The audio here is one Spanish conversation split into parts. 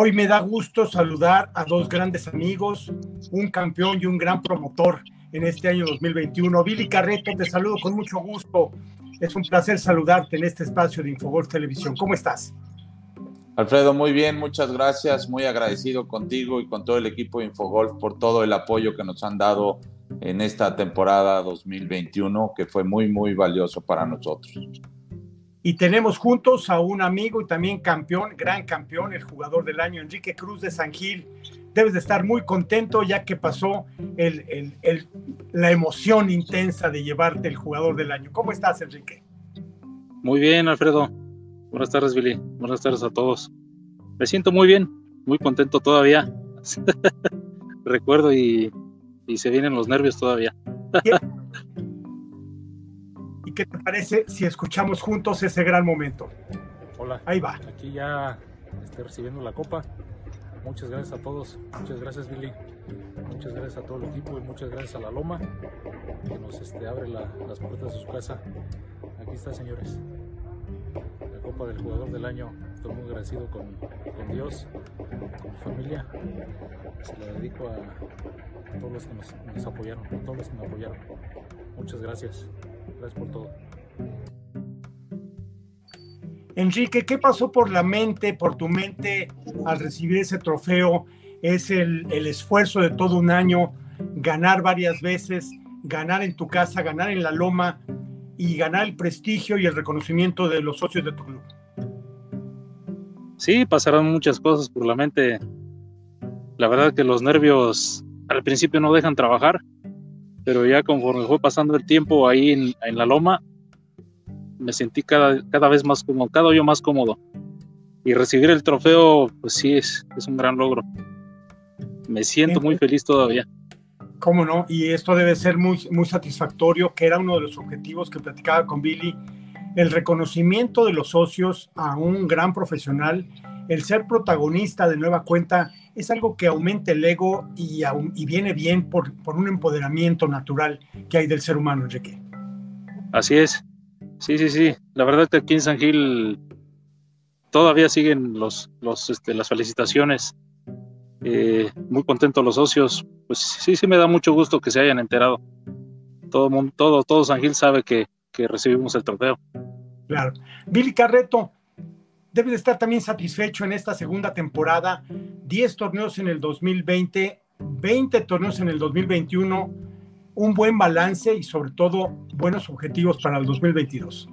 Hoy me da gusto saludar a dos grandes amigos, un campeón y un gran promotor en este año 2021. Billy Carreto, te saludo con mucho gusto. Es un placer saludarte en este espacio de Infogolf Televisión. ¿Cómo estás? Alfredo, muy bien, muchas gracias. Muy agradecido contigo y con todo el equipo de Infogolf por todo el apoyo que nos han dado en esta temporada 2021, que fue muy, muy valioso para nosotros. Y tenemos juntos a un amigo y también campeón, gran campeón, el jugador del año, Enrique Cruz de San Gil. Debes de estar muy contento ya que pasó el, la emoción intensa de llevarte el jugador del año. ¿Cómo estás, Enrique? Muy bien, Alfredo. Buenas tardes, Billy. Buenas tardes a todos. Me siento muy bien, muy contento todavía. Recuerdo y, y se vienen los nervios todavía. ¿Qué te parece si escuchamos juntos ese gran momento? Hola. Ahí va. Aquí ya estoy recibiendo la copa. Muchas gracias a todos. Muchas gracias, Billy. Muchas gracias a todo el equipo y muchas gracias a la Loma que nos este, abre las puertas de su casa. Aquí está, señores. La copa del jugador del año. Estoy muy agradecido con, Dios, con mi familia. Se la dedico a, todos los que nos, nos apoyaron, a todos los que me apoyaron. Muchas gracias. Gracias por todo. Enrique, ¿qué pasó por la mente, por tu mente al recibir ese trofeo? Es el, esfuerzo de todo un año, ganar varias veces, ganar en tu casa, ganar en la loma y ganar el prestigio y el reconocimiento de los socios de tu club. Sí, pasaron muchas cosas por la mente. La verdad que los nervios al principio no dejan trabajar, pero ya conforme fue pasando el tiempo ahí en, la loma, me sentí cada, cada vez más cómodo, cada yo más cómodo. Y recibir el trofeo, pues sí, es, es un gran logro. Me siento muy feliz todavía. ¿Cómo no? Y esto debe ser muy, muy satisfactorio, que era uno de los objetivos que platicaba con Billy, el reconocimiento de los socios a un gran profesional, el ser protagonista de nueva cuenta es algo que aumenta el ego y, y viene bien por, por, un empoderamiento natural que hay del ser humano, Enrique. Así es. Sí, sí, sí. La verdad es que aquí en San Gil todavía siguen los, los, este, las felicitaciones. Eh, muy contentos los socios. Pues sí, sí me da mucho gusto que se hayan enterado. Todo, mundo, todo, todo San Gil sabe que, que recibimos el trofeo. Claro. Billy Carreto, debe de estar también satisfecho en esta segunda temporada. 10 torneos en el 2020, 20 torneos en el 2021, un buen balance y sobre todo buenos objetivos para el 2022.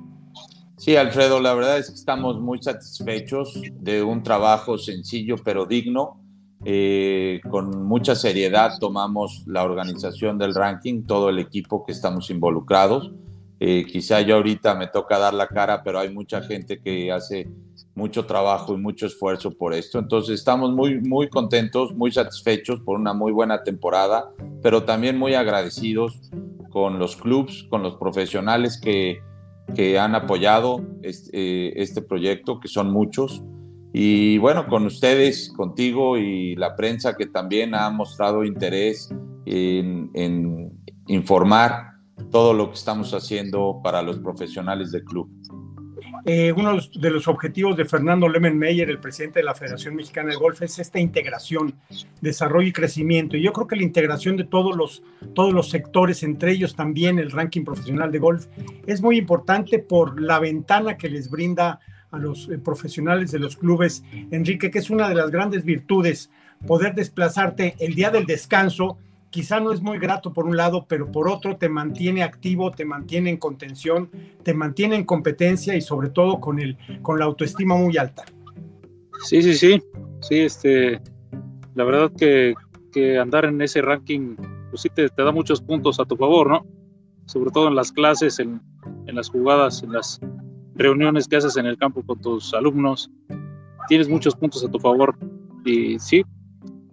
Sí, Alfredo, la verdad es que estamos muy satisfechos de un trabajo sencillo pero digno. Eh, con mucha seriedad tomamos la organización del ranking, todo el equipo que estamos involucrados. Eh, quizá yo ahorita me toca dar la cara, pero hay mucha gente que hace mucho trabajo y mucho esfuerzo por esto. Entonces estamos muy, muy contentos, muy satisfechos por una muy buena temporada, pero también muy agradecidos con los clubs, con los profesionales que, que han apoyado este, eh, este, proyecto, que son muchos. Y bueno, con ustedes, contigo y la prensa que también ha mostrado interés en, en informar todo lo que estamos haciendo para los profesionales del club. Eh, uno de los objetivos de Fernando Meyer, el presidente de la Federación Mexicana de Golf, es esta integración, desarrollo y crecimiento. Y yo creo que la integración de todos los, todos los sectores, entre ellos también el ranking profesional de golf, es muy importante por la ventana que les brinda a los eh, profesionales de los clubes, Enrique, que es una de las grandes virtudes, poder desplazarte el día del descanso quizá no es muy grato por un lado, pero por otro te mantiene activo, te mantiene en contención, te mantiene en competencia y sobre todo con, el, con la autoestima muy alta. Sí, sí, sí, sí, este, la verdad que, andar en ese ranking, pues sí te, da muchos puntos a tu favor, ¿no? Sobre todo en las clases, en, en las jugadas, en las reuniones que haces en el campo con tus alumnos, tienes muchos puntos a tu favor y sí,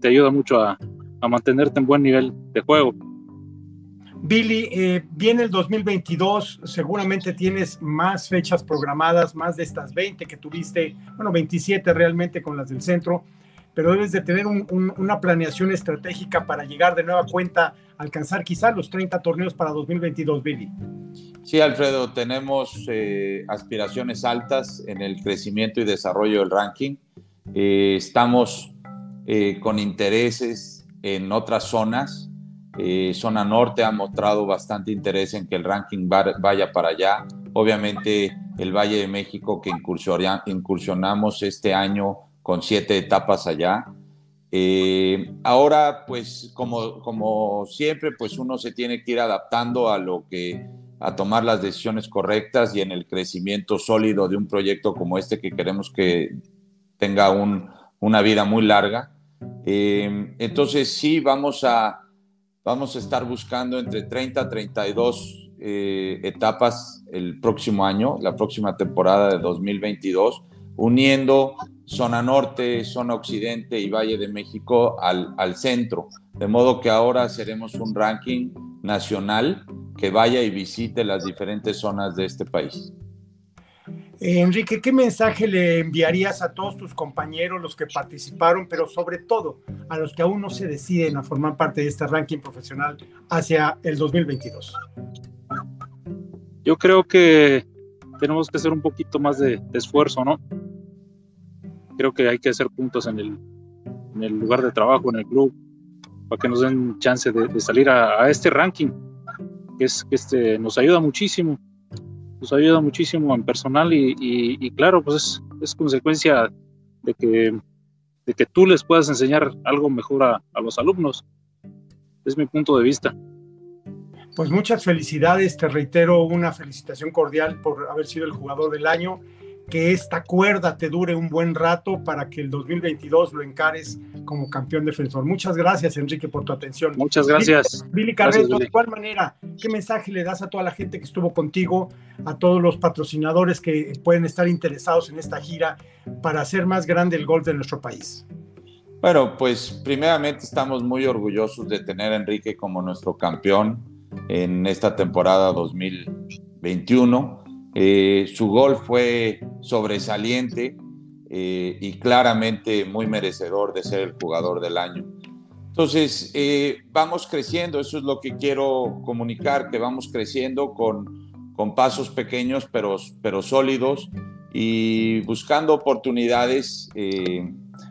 te ayuda mucho a, a mantenerte en buen nivel de juego. Billy, eh, viene el 2022, seguramente tienes más fechas programadas, más de estas 20 que tuviste, bueno, 27 realmente con las del centro, pero debes de tener una planeación estratégica para llegar de nueva cuenta, alcanzar quizá los 30 torneos para 2022, Billy. Sí, Alfredo, tenemos eh, aspiraciones altas en el crecimiento y desarrollo del ranking. Eh, estamos eh, con intereses en otras zonas. Eh, zona norte ha mostrado bastante interés en que el ranking vaya para allá. Obviamente el Valle de México que incursionamos este año con siete etapas allá. ahora, pues como, como siempre, pues uno se tiene que ir adaptando a lo que a tomar las decisiones correctas y en el crecimiento sólido de un proyecto como este que queremos que tenga una vida muy larga. Eh, entonces sí, vamos a, vamos a estar buscando entre 30 a 32 eh, etapas el próximo año, la próxima temporada de 2022, uniendo zona norte, zona occidente y Valle de México al, al centro. De modo que ahora seremos un ranking nacional que vaya y visite las diferentes zonas de este país. Enrique, ¿qué mensaje le enviarías a todos tus compañeros, los que participaron, pero sobre todo a los que aún no se deciden a formar parte de este ranking profesional hacia el 2022? Yo creo que tenemos que hacer un poquito más de, esfuerzo, ¿no? Creo que hay que hacer puntos en el, en el, lugar de trabajo, en el club, para que nos den chance de, salir a, este ranking que, que este, nos ayuda muchísimo, nos ayuda muchísimo en personal y, claro, pues es, consecuencia de que, de que tú les puedas enseñar algo mejor a, a los alumnos. Es mi punto de vista. Pues muchas felicidades, te reitero una felicitación cordial por haber sido el jugador del año que esta cuerda te dure un buen rato para que el 2022 lo encares como campeón defensor. Muchas gracias, Enrique, por tu atención. Muchas gracias. Billy, Carreto, de igual manera, ¿qué mensaje le das a toda la gente que estuvo contigo, a todos los patrocinadores que pueden estar interesados en esta gira para hacer más grande el golf de nuestro país? Bueno, pues primeramente estamos muy orgullosos de tener a Enrique como nuestro campeón en esta temporada 2021 eh, su gol fue sobresaliente eh, y claramente muy merecedor de ser el jugador del año. Entonces, eh, vamos creciendo, eso es lo que quiero comunicar, que vamos creciendo con, con pasos pequeños pero, pero sólidos y buscando oportunidades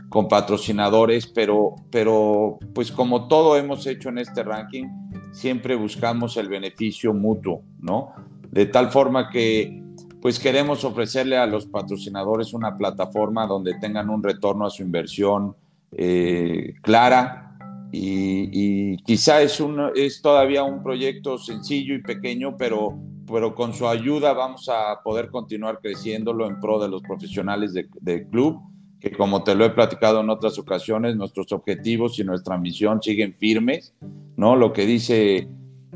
con patrocinadores, pero, pero pues como todo hemos hecho en este ranking, siempre buscamos el beneficio mutuo, ¿no? De tal forma que pues queremos ofrecerle a los patrocinadores una plataforma donde tengan un retorno a su inversión eh, clara y, quizá es, un, es todavía un proyecto sencillo y pequeño, pero, pero con su ayuda vamos a poder continuar creciéndolo en pro de los profesionales del club, que como te lo he platicado en otras ocasiones, nuestros objetivos y nuestra misión siguen firmes, ¿no? Lo que dice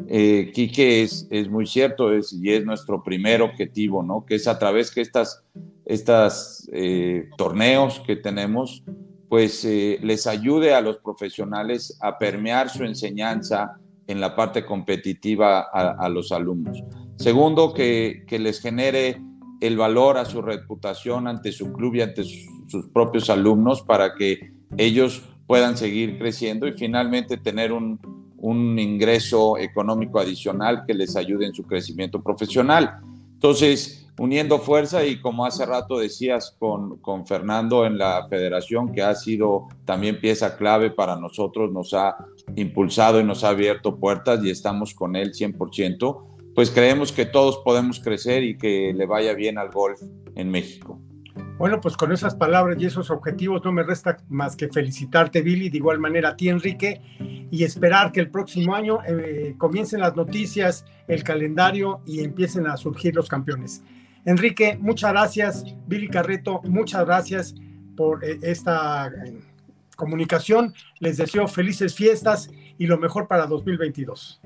eh, es, es, muy cierto es, y es nuestro primer objetivo, ¿no? Que es a través que estas, estas eh, torneos que tenemos, pues eh, les ayude a los profesionales a permear su enseñanza en la parte competitiva a, los alumnos. Segundo, que, que, les genere el valor a su reputación ante su club y ante sus propios alumnos para que ellos puedan seguir creciendo y finalmente tener un, un ingreso económico adicional que les ayude en su crecimiento profesional. Entonces, uniendo fuerza y como hace rato decías con, con Fernando en la federación, que ha sido también pieza clave para nosotros, nos ha impulsado y nos ha abierto puertas y estamos con él 100%, pues creemos que todos podemos crecer y que le vaya bien al golf en México. Bueno, pues con esas palabras y esos objetivos no me resta más que felicitarte, Billy, de igual manera a ti, Enrique, y esperar que el próximo año eh, comiencen las noticias, el calendario y empiecen a surgir los campeones. Enrique, muchas gracias. Billy Carreto, muchas gracias por eh, esta eh, comunicación. Les deseo felices fiestas y lo mejor para 2022.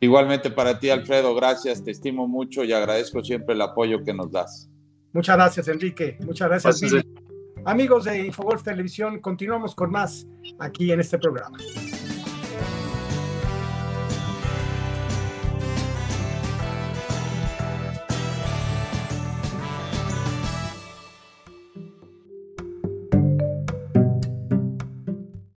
Igualmente para ti, Alfredo, gracias, te estimo mucho y agradezco siempre el apoyo que nos das. Muchas gracias, Enrique. Muchas gracias. Amigos de Infogolf Televisión, continuamos con más aquí en este programa.